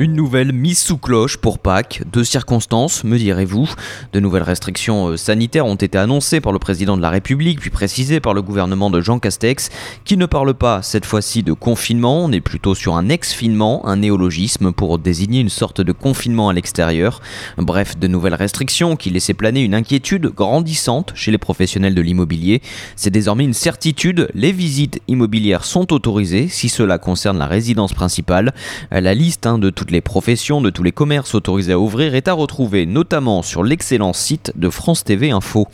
Une nouvelle mise sous cloche pour Pâques. Deux circonstances, me direz-vous. De nouvelles restrictions euh, sanitaires ont été annoncées par le président de la République, puis précisées par le gouvernement de Jean Castex, qui ne parle pas cette fois-ci de confinement, on est plutôt sur un ex-finement, un néologisme pour désigner une sorte de confinement à l'extérieur. Bref, de nouvelles restrictions qui laissaient planer une inquiétude grandissante chez les professionnels de l'immobilier. C'est désormais une certitude, les visites immobilières sont autorisées si cela concerne la résidence principale. La liste hein, de toutes les professions, de tous les commerces autorisés à ouvrir est à retrouver notamment sur l'excellent site de France TV Info.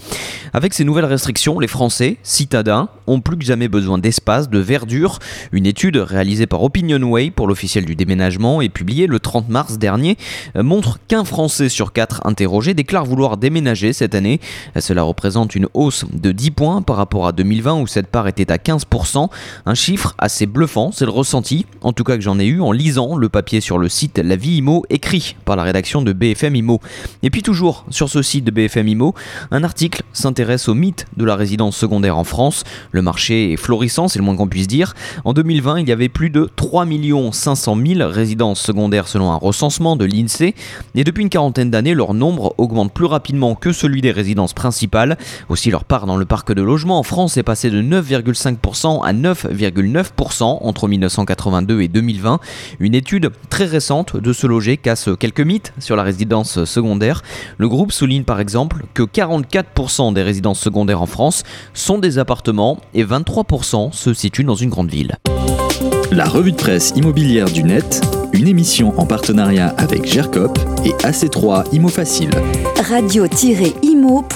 Avec ces nouvelles restrictions, les Français, citadins, ont plus que jamais besoin d'espace, de verdure. Une étude réalisée par Opinionway pour l'officiel du déménagement et publiée le 30 mars dernier euh, montre qu'un Français sur quatre interrogés déclare vouloir déménager cette année. Cela représente une hausse de 10 points par rapport à 2020 où cette part était à 15%. Un chiffre assez bluffant, c'est le ressenti, en tout cas que j'en ai eu en lisant le papier sur le site La Vie Imo écrit par la rédaction de BFM Imo. Et puis toujours sur ce site de BFM Imo, un article s'intéresse au mythe de la résidence secondaire en France. Le marché est florissant, c'est le moins qu'on puisse dire. En 2020, il y avait plus de 3 500 000 résidences secondaires selon un recensement de l'INSEE. Et depuis une quarantaine d'années, leur nombre augmente plus rapidement que celui des résidences principales. Aussi, leur part dans le parc de logement en France est passée de 9,5% à 9,9% entre 1982 et 2020. Une étude très récente de Se Loger casse quelques mythes sur la résidence secondaire. Le groupe souligne par exemple que 44% des résidences secondaires en France sont des appartements et 23% se situent dans une grande ville. La revue de presse immobilière du net, une émission en partenariat avec GERCOP et AC3 Imo Facile. Radio-imo.fr